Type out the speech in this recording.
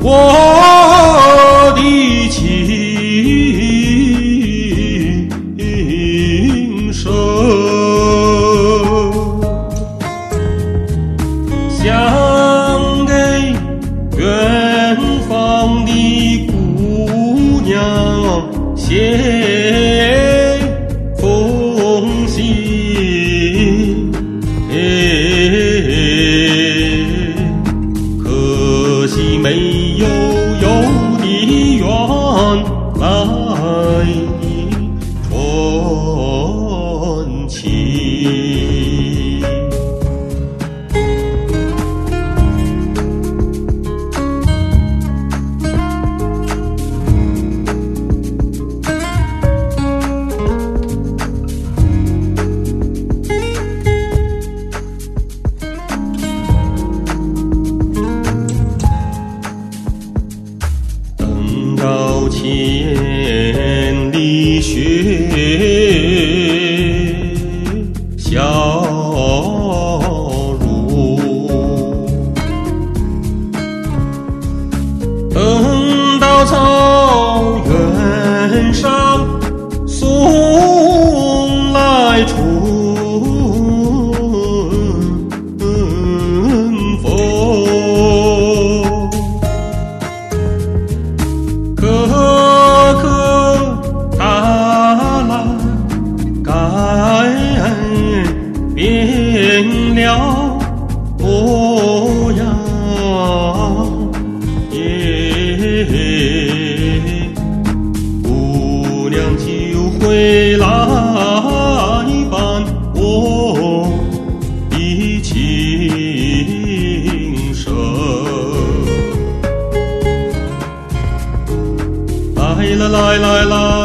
我的琴声，想给远方的姑娘写。千里雪模样耶姑娘就会来伴我的琴声。来啦来来来